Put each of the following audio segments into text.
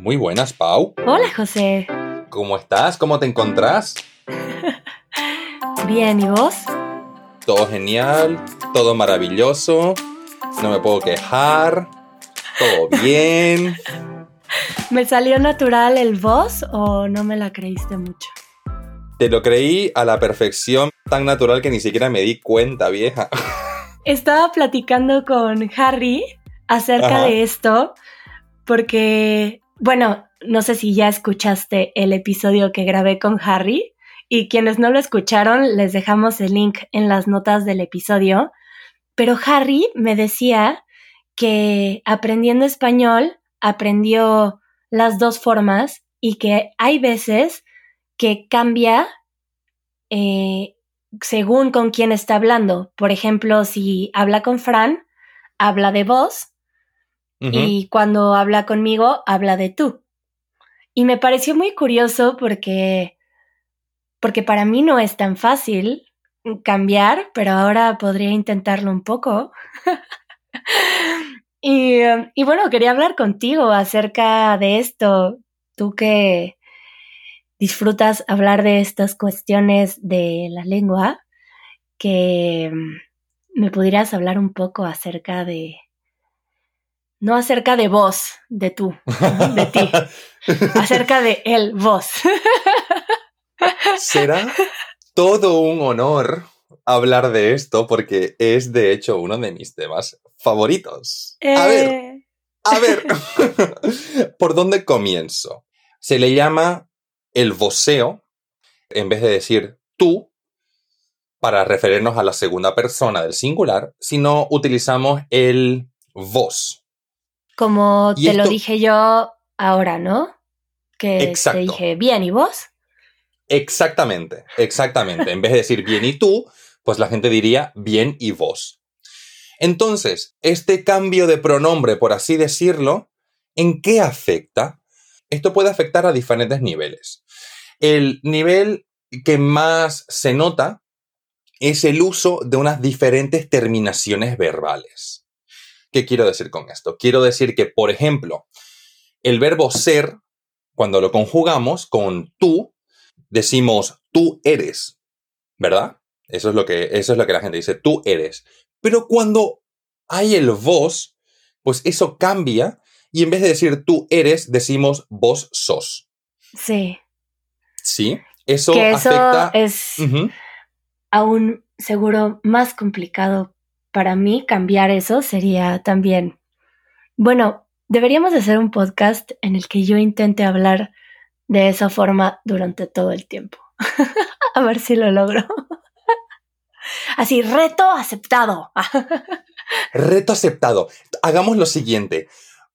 Muy buenas, Pau. Hola, José. ¿Cómo estás? ¿Cómo te encontrás? Bien, ¿y vos? Todo genial, todo maravilloso, no me puedo quejar, todo bien. ¿Me salió natural el vos o no me la creíste mucho? Te lo creí a la perfección, tan natural que ni siquiera me di cuenta, vieja. Estaba platicando con Harry acerca Ajá. de esto porque, bueno, no sé si ya escuchaste el episodio que grabé con Harry y quienes no lo escucharon les dejamos el link en las notas del episodio, pero Harry me decía que aprendiendo español aprendió las dos formas y que hay veces que cambia eh, según con quién está hablando. Por ejemplo, si habla con Fran, habla de y cuando habla conmigo, habla de tú. Y me pareció muy curioso porque, porque para mí no es tan fácil cambiar, pero ahora podría intentarlo un poco. y, eh, y bueno, quería hablar contigo acerca de esto. Tú que disfrutas hablar de estas cuestiones de la lengua, que mm, me pudieras hablar un poco acerca de, no acerca de vos, de tú, de ti, acerca de el vos. Será todo un honor hablar de esto porque es de hecho uno de mis temas favoritos. A ver, a ver, ¿por dónde comienzo? Se le llama el voceo, en vez de decir tú, para referirnos a la segunda persona del singular, sino utilizamos el vos. Como te lo dije yo ahora, ¿no? Que Exacto. te dije, bien, ¿y vos? Exactamente, exactamente. En vez de decir bien y tú, pues la gente diría bien y vos. Entonces, este cambio de pronombre, por así decirlo, ¿en qué afecta? Esto puede afectar a diferentes niveles. El nivel que más se nota es el uso de unas diferentes terminaciones verbales. ¿Qué quiero decir con esto? Quiero decir que, por ejemplo, el verbo ser, cuando lo conjugamos con tú, decimos tú eres, ¿verdad? Eso es lo que, eso es lo que la gente dice, tú eres. Pero cuando hay el vos, pues eso cambia y en vez de decir tú eres, decimos vos sos. Sí. ¿Sí? Eso que eso afecta. es Ujú. aún seguro más complicado para mí cambiar eso sería también bueno deberíamos de hacer un podcast en el que yo intente hablar de esa forma durante todo el tiempo a ver si lo logro así reto aceptado Reto aceptado. Hagamos lo siguiente.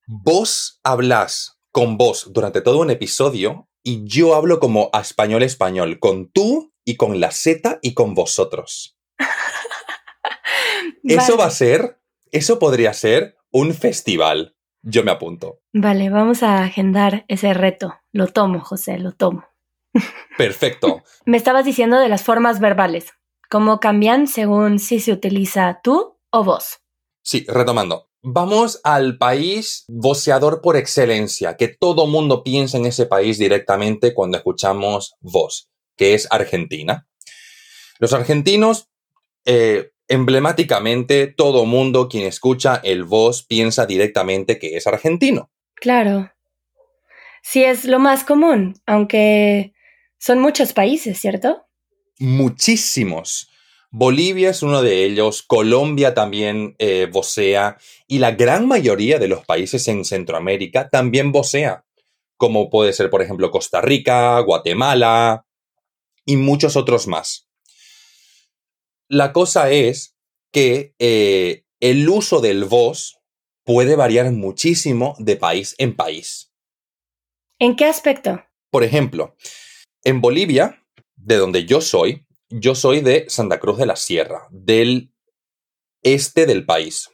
Vos hablas con vos durante todo un episodio y yo hablo como a español español, con tú y con la Z y con vosotros. Eso Vale. va a ser, eso podría ser un festival. Yo me apunto. vale vamos a agendar ese reto lo tomo José lo tomo Perfecto. me estabas diciendo de las formas verbales cómo cambian según si se utiliza tú o vos Sí, retomando. Vamos al país voceador por excelencia, que todo mundo piensa en ese país directamente cuando escuchamos voz, que es Argentina. Los argentinos, eh, emblemáticamente, todo mundo quien escucha el voz piensa directamente que es argentino. Claro. Sí, es lo más común, aunque son muchos países, ¿cierto? Muchísimos. Bolivia es uno de ellos, Colombia también eh, vocea y la gran mayoría de los países en Centroamérica también vocea, como puede ser, por ejemplo, Costa Rica, Guatemala y muchos otros más. La cosa es que eh, el uso del voz puede variar muchísimo de país en país. ¿En qué aspecto? Por ejemplo, en Bolivia, de donde yo soy, yo soy de Santa Cruz de la Sierra, del este del país.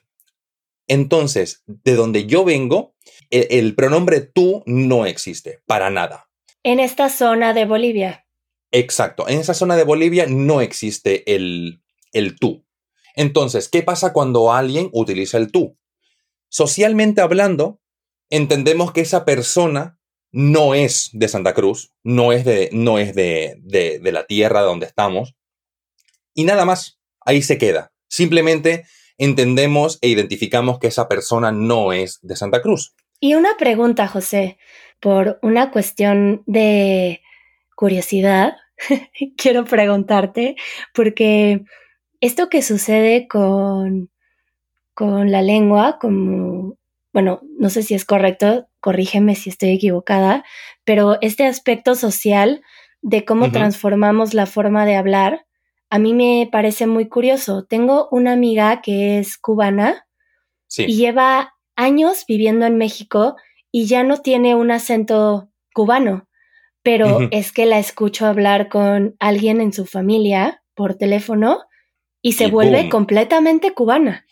Entonces, de donde yo vengo, e- el, pronombre tú no existe, para nada. En esta zona de Bolivia. Exacto, en esa zona de Bolivia no existe el, el tú. Entonces, ¿qué pasa cuando alguien utiliza el tú? Socialmente hablando, entendemos que esa persona no es de Santa Cruz, no es de, no es de, de, la tierra donde estamos. Y nada más, ahí se queda. Simplemente entendemos e identificamos que esa persona no es de Santa Cruz. Y una pregunta, José, por una cuestión de curiosidad, quiero preguntarte, porque esto que sucede con, con la lengua, como, bueno, no sé si es correcto, corrígeme si estoy equivocada, pero este aspecto social de cómo transformamos la forma de hablar, a mí me parece muy curioso. Tengo una amiga que es cubana y lleva años viviendo en México y ya no tiene un acento cubano, pero es que la escucho hablar con alguien en su familia por teléfono y se vuelve completamente cubana.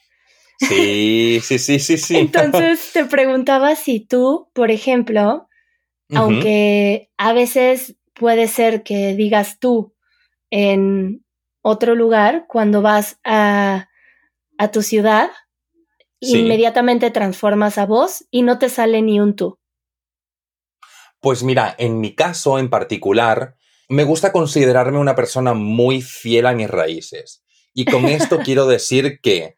Sí, sí, sí, sí, sí. Entonces te preguntaba si tú, por ejemplo, aunque a veces puede ser que digas tú en otro lugar, cuando vas a, a tu ciudad, inmediatamente transformas a vos y no te sale ni un tú. Pues mira, en mi caso en particular, me gusta considerarme una persona muy fiel a mis raíces. Y con esto quiero decir que,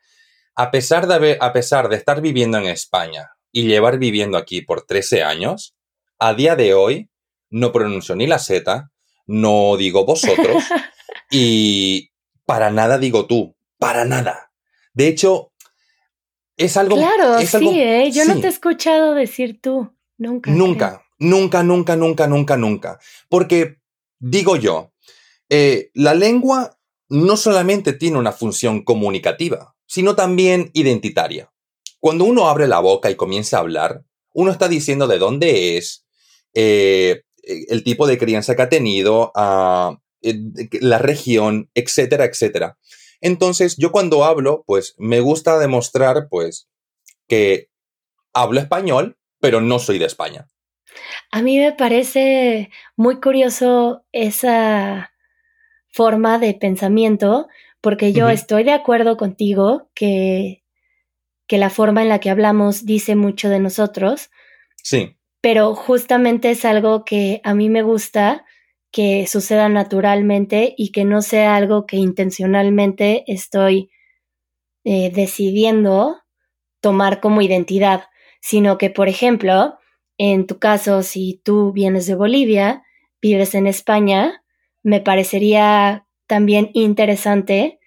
a pesar de, a pesar de estar viviendo en España y llevar viviendo aquí por 13 años, a día de hoy no pronuncio ni la Z, no digo vosotros y para nada digo tú, para nada. De hecho, es algo... Claro, sí, ¿eh? yo no te he escuchado decir tú, nunca. Nunca, nunca, nunca, nunca, nunca, nunca. Porque, digo yo, eh, la lengua no solamente tiene una función comunicativa, sino también identitaria. Cuando uno abre la boca y comienza a hablar, uno está diciendo de dónde es, eh, el tipo de crianza que ha tenido, ah, la región, etcétera, etcétera. Entonces, yo cuando hablo, pues me gusta demostrar, pues, que hablo español, pero no soy de España. A mí me parece muy curioso esa forma de pensamiento, porque yo estoy de acuerdo contigo que, que la forma en la que hablamos dice mucho de nosotros. Sí. Pero justamente es algo que a mí me gusta que suceda naturalmente y que no sea algo que intencionalmente estoy eh, decidiendo tomar como identidad, sino que, por ejemplo, en tu caso, si tú vienes de Bolivia, vives en España, me parecería también interesante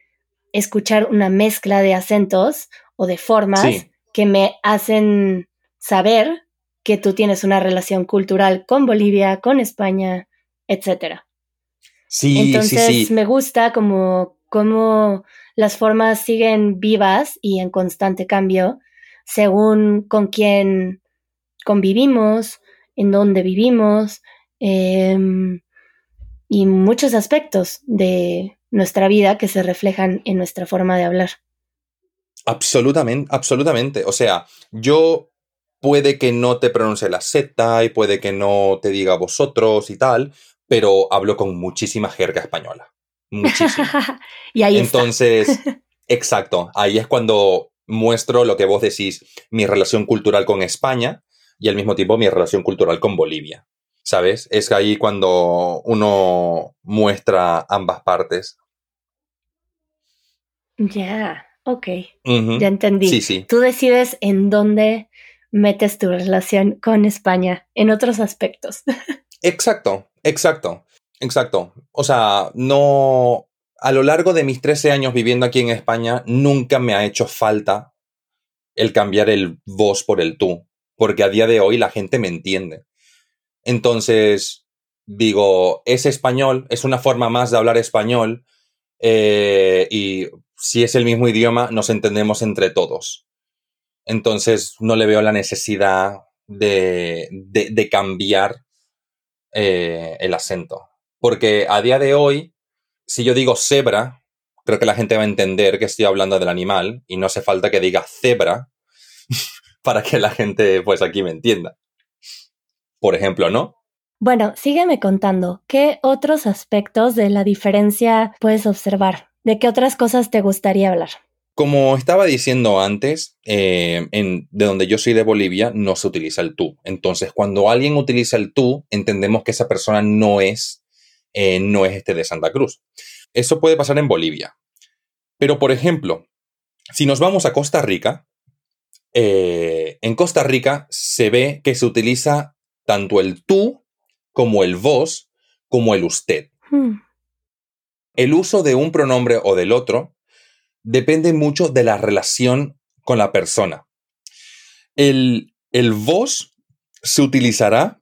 escuchar una mezcla de acentos o de formas que me hacen saber que tú tienes una relación cultural con Bolivia, con España, etcétera. Sí, Entonces sí, me gusta como, como las formas siguen vivas y en constante cambio según con quién convivimos, en dónde vivimos em, y muchos aspectos de nuestra vida que se reflejan en nuestra forma de hablar. Absolutamente, absolutamente. O sea, yo puede que no te pronuncie la Z y puede que no te diga vosotros y tal, pero hablo con muchísima jerga española. Muchísima. y ahí Entonces, exacto, ahí es cuando muestro lo que vos decís, mi relación cultural con España y al mismo tiempo mi relación cultural con Bolivia. ¿Sabes? Es ahí cuando uno muestra ambas partes. Ya, ok. Ya entendí. Sí, sí. Tú decides en dónde metes tu relación con España en otros aspectos. Exacto, exacto, exacto. O sea, no, a lo largo de mis 13 años viviendo aquí en España, nunca me ha hecho falta el cambiar el vos por el tú, porque a día de hoy la gente me entiende. Entonces, digo, es español, es una forma más de hablar español, eh, y si es el mismo idioma, nos entendemos entre todos. Entonces, no le veo la necesidad de, de cambiar eh, el acento. Porque a día de hoy, si yo digo cebra, creo que la gente va a entender que estoy hablando del animal y no hace falta que diga cebra para que la gente, pues aquí me entienda. Por ejemplo, ¿no? Bueno, sígueme contando, ¿qué otros aspectos de la diferencia puedes observar? ¿De qué otras cosas te gustaría hablar? Como estaba diciendo antes, eh, en, de donde yo soy de Bolivia, no se utiliza el tú. Entonces, cuando alguien utiliza el tú, entendemos que esa persona no es, eh, no es este de Santa Cruz. Eso puede pasar en Bolivia. Pero, por ejemplo, si nos vamos a Costa Rica, eh, en Costa Rica se ve que se utiliza tanto el tú como el vos como el usted. Hmm. El uso de un pronombre o del otro depende mucho de la relación con la persona. El, el vos se utilizará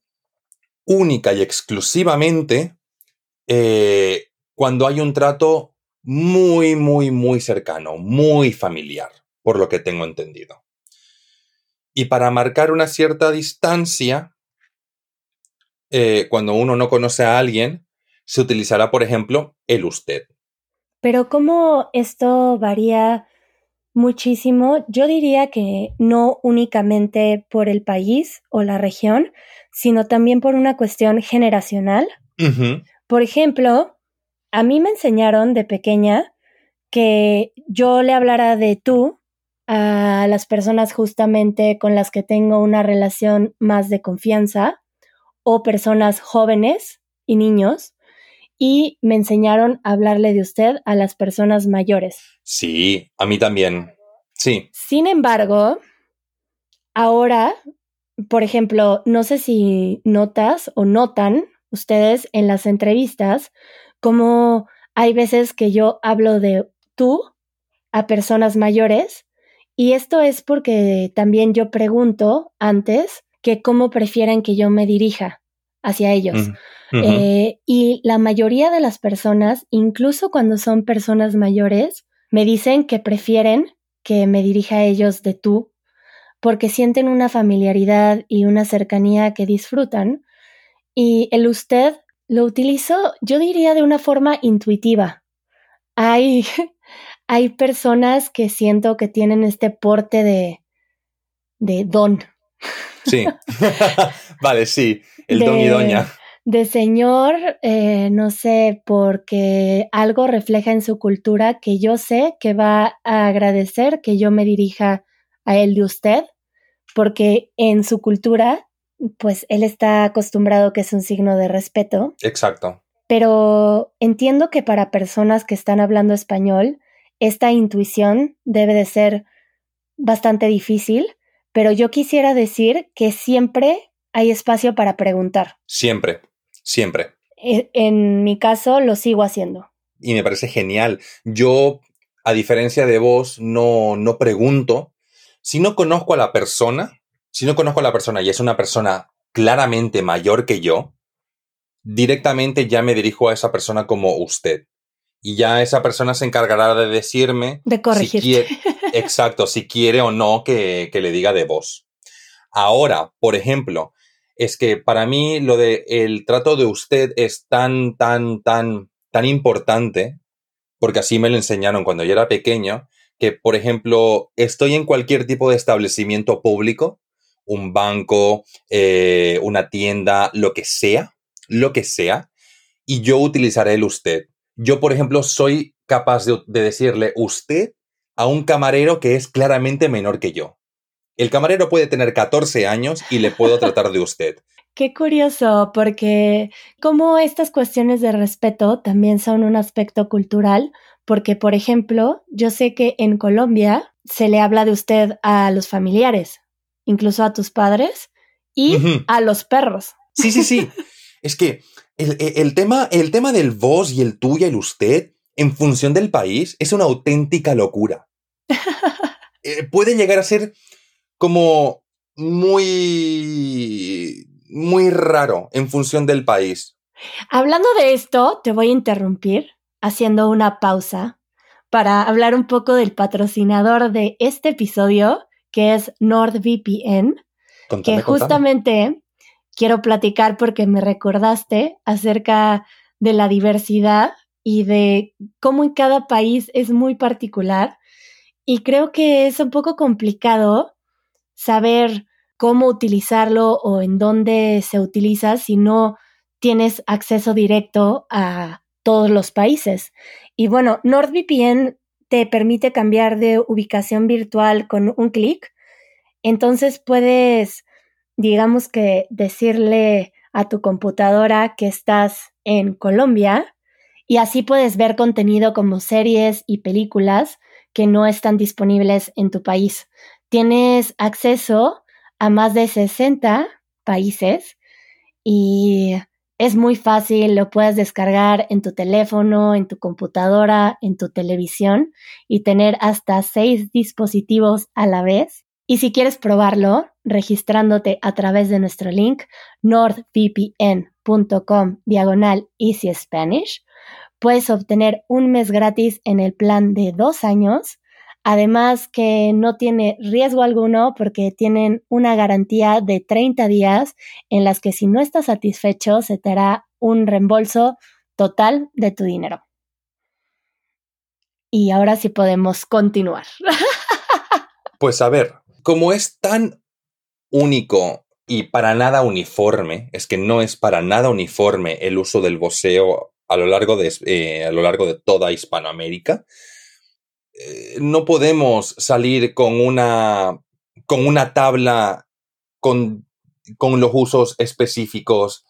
única y exclusivamente eh, cuando hay un trato muy, muy, muy cercano, muy familiar, por lo que tengo entendido. Y para marcar una cierta distancia, eh, cuando uno no conoce a alguien, se utilizará, por ejemplo, el usted. Pero cómo esto varía muchísimo, yo diría que no únicamente por el país o la región, sino también por una cuestión generacional. Por ejemplo, a mí me enseñaron de pequeña que yo le hablara de tú a las personas justamente con las que tengo una relación más de confianza o personas jóvenes y niños y me enseñaron a hablarle de usted a las personas mayores. Sí, a mí también. Sí. Sin embargo, ahora, por ejemplo, no sé si notas o notan ustedes en las entrevistas como hay veces que yo hablo de tú a personas mayores y esto es porque también yo pregunto antes que cómo prefieren que yo me dirija hacia ellos. Eh, y la mayoría de las personas, incluso cuando son personas mayores, me dicen que prefieren que me dirija a ellos de tú, porque sienten una familiaridad y una cercanía que disfrutan. Y el usted lo utilizo, yo diría, de una forma intuitiva. Hay, hay personas que siento que tienen este porte de, de don. Sí, vale, sí, el don y doña de señor, eh, no sé, porque algo refleja en su cultura que yo sé que va a agradecer que yo me dirija a él de usted, porque en su cultura, pues él está acostumbrado que es un signo de respeto. Exacto. Pero entiendo que para personas que están hablando español, esta intuición debe de ser bastante difícil, pero yo quisiera decir que siempre hay espacio para preguntar. Siempre. Siempre. E, en mi caso lo sigo haciendo. Y me parece genial. Yo, a diferencia de vos, no, no pregunto. Si no conozco a la persona, si no conozco a la persona y es una persona claramente mayor que yo, directamente ya me dirijo a esa persona como usted. Y ya esa persona se encargará de decirme. De corregir. Si exacto, si quiere o no que, que le diga de vos. Ahora, por ejemplo, es que para mí lo de el trato de usted es tan, tan, tan, tan importante, porque así me lo enseñaron cuando yo era pequeño, que, por ejemplo, estoy en cualquier tipo de establecimiento público, un banco, eh, una tienda, lo que sea, lo que sea, y yo utilizaré el usted. Yo, por ejemplo, soy capaz de, de decirle usted a un camarero que es claramente menor que yo. El camarero puede tener 14 años y le puedo tratar de usted. Qué curioso, porque como estas cuestiones de respeto también son un aspecto cultural, porque por ejemplo, yo sé que en Colombia se le habla de usted a los familiares, incluso a tus padres y a los perros. Sí, sí, sí. es que el, tema, el tema del vos y el tú y el usted en función del país es una auténtica locura. Eh, puede llegar a ser como muy, muy raro en función del país. Hablando de esto, te voy a interrumpir haciendo una pausa para hablar un poco del patrocinador de este episodio, que es NordVPN, que justamente quiero platicar porque me recordaste acerca de la diversidad y de cómo en cada país es muy particular. Y creo que es un poco complicado saber cómo utilizarlo o en dónde se utiliza si no tienes acceso directo a todos los países. Y bueno, NordVPN te permite cambiar de ubicación virtual con un clic. Entonces puedes, digamos que, decirle a tu computadora que estás en Colombia y así puedes ver contenido como series y películas que no están disponibles en tu país. Tienes acceso a más de 60 países y es muy fácil, lo puedes descargar en tu teléfono, en tu computadora, en tu televisión y tener hasta seis dispositivos a la vez. Y si quieres probarlo, registrándote a través de nuestro link nordvpn.com diagonal Easy Spanish, puedes obtener un mes gratis en el plan de dos años Además que no tiene riesgo alguno porque tienen una garantía de 30 días en las que si no estás satisfecho se te hará un reembolso total de tu dinero. Y ahora sí podemos continuar. Pues a ver, como es tan único y para nada uniforme, es que no es para nada uniforme el uso del voceo a lo largo de, eh, a lo largo de toda Hispanoamérica, eh, no podemos salir con una, con una tabla con, con los usos específicos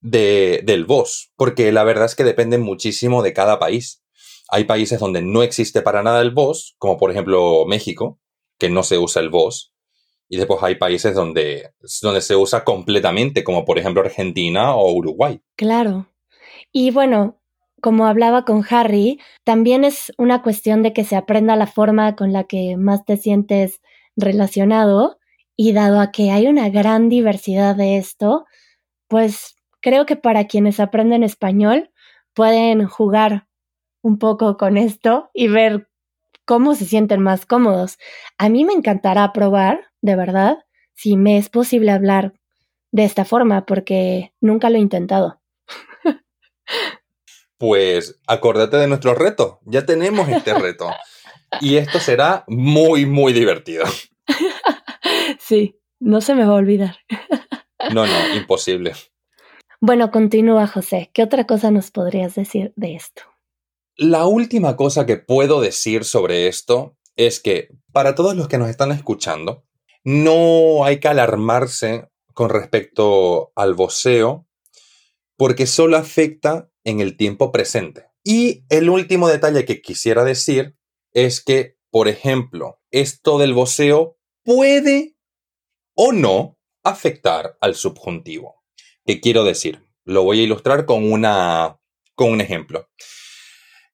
de, del voz, porque la verdad es que depende muchísimo de cada país. Hay países donde no existe para nada el voz, como por ejemplo México, que no se usa el voz. Y después hay países donde, donde se usa completamente, como por ejemplo Argentina o Uruguay. Claro. Y bueno, como hablaba con Harry, también es una cuestión de que se aprenda la forma con la que más te sientes relacionado y dado a que hay una gran diversidad de esto, pues creo que para quienes aprenden español pueden jugar un poco con esto y ver cómo se sienten más cómodos. A mí me encantará probar, de verdad, si me es posible hablar de esta forma, porque nunca lo he intentado. pues acordate de nuestro reto. Ya tenemos este reto. Y esto será muy, muy divertido. Sí, no se me va a olvidar. No, no, imposible. Bueno, continúa, José. ¿Qué otra cosa nos podrías decir de esto? La última cosa que puedo decir sobre esto es que para todos los que nos están escuchando, no hay que alarmarse con respecto al voceo, porque solo afecta en el tiempo presente. Y el último detalle que quisiera decir es que, por ejemplo, esto del voceo puede o no afectar al subjuntivo. ¿Qué quiero decir? Lo voy a ilustrar con, una, con un ejemplo.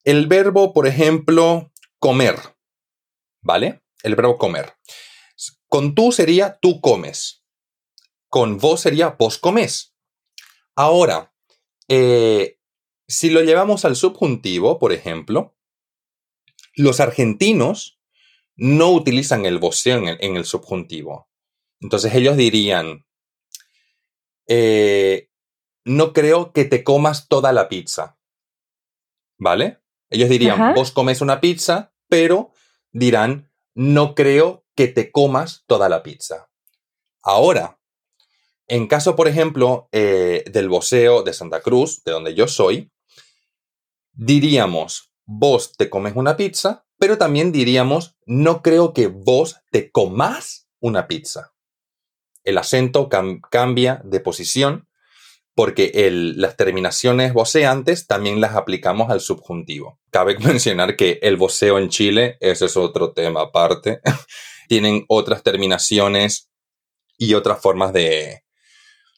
El verbo, por ejemplo, comer. ¿Vale? El verbo comer. Con tú sería tú comes. Con vos sería vos comes. Ahora, eh, si lo llevamos al subjuntivo, por ejemplo, los argentinos no utilizan el voceo en el, subjuntivo. Entonces ellos dirían, eh, no creo que te comas toda la pizza. ¿Vale? Ellos dirían, vos comes una pizza, pero dirán, no creo que te comas toda la pizza. Ahora, en caso, por ejemplo, eh, del voceo de Santa Cruz, de donde yo soy, diríamos, vos te comes una pizza, pero también diríamos, no creo que vos te comas una pizza. El acento cambia de posición porque las terminaciones voceantes también las aplicamos al subjuntivo. Cabe mencionar que el voceo en Chile, ese es otro tema aparte, tienen otras terminaciones y otras formas de,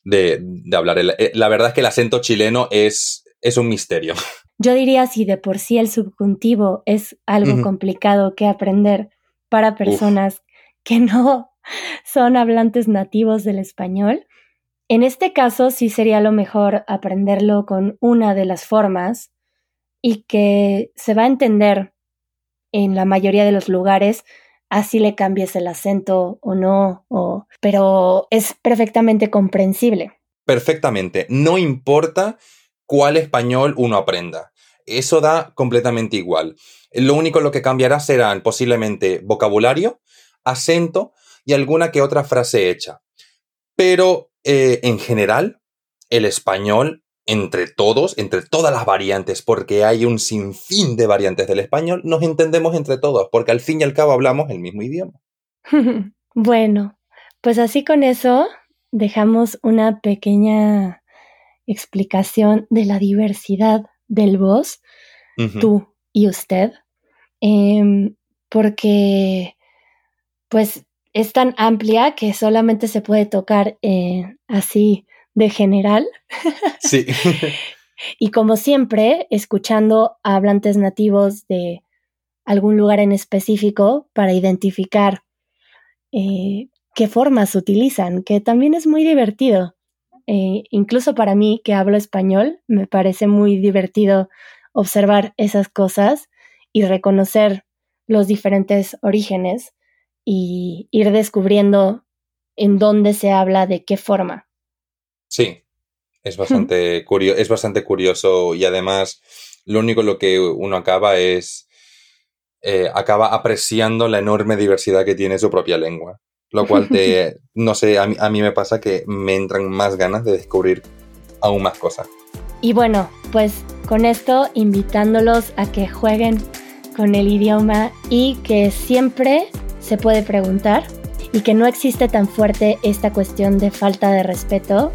de, hablar. Eh, la verdad es que el acento chileno es, es un misterio. Yo diría si de por sí el subjuntivo es algo complicado que aprender para personas que no son hablantes nativos del español. En este caso sí sería lo mejor aprenderlo con una de las formas y que se va a entender en la mayoría de los lugares, así le cambies el acento o no, o, pero es perfectamente comprensible. Perfectamente, no importa cuál español uno aprenda. Eso da completamente igual. Lo único lo que cambiará serán posiblemente vocabulario, acento y alguna que otra frase hecha. Pero eh, en general, el español entre todos, entre todas las variantes, porque hay un sinfín de variantes del español, nos entendemos entre todos, porque al fin y al cabo hablamos el mismo idioma. bueno, pues así con eso dejamos una pequeña explicación de la diversidad del voz, tú y usted, em, porque pues es tan amplia que solamente se puede tocar eh, así de general. Sí. y como siempre, escuchando a hablantes nativos de algún lugar en específico para identificar eh, qué formas utilizan, que también es muy divertido. Eh, incluso para mí, que hablo español, me parece muy divertido observar esas cosas y reconocer los diferentes orígenes y ir descubriendo en dónde se habla de qué forma. Sí, es bastante, curioso, es bastante curioso y además lo único lo que uno acaba es, eh, acaba apreciando la enorme diversidad que tiene su propia lengua. Lo cual te, no sé, a mí, me pasa que me entran más ganas de descubrir aún más cosas. Y bueno, pues con esto invitándolos a que jueguen con el idioma y que siempre se puede preguntar y que no existe tan fuerte esta cuestión de falta de respeto,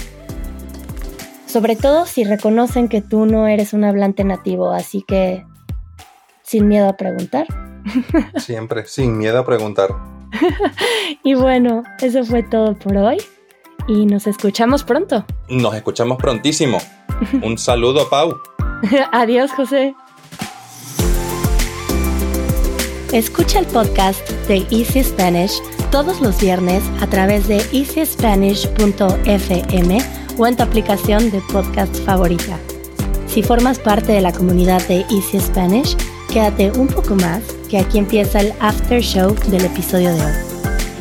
sobre todo si reconocen que tú no eres un hablante nativo, así que sin miedo a preguntar. Siempre, sin miedo a preguntar. y bueno, eso fue todo por hoy y nos escuchamos pronto. Nos escuchamos prontísimo. Un saludo, Pau. Adiós, José. Escucha el podcast de Easy Spanish todos los viernes a través de easyspanish.fm o en tu aplicación de podcast favorita. Si formas parte de la comunidad de Easy Spanish, quédate un poco más que aquí empieza el after show del episodio de hoy.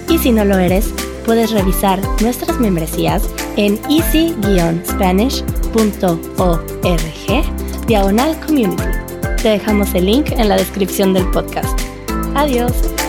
Y si no lo eres, puedes revisar nuestras membresías en easy-spanish.org diagonal community. Te dejamos el link en la descripción del podcast. Adiós.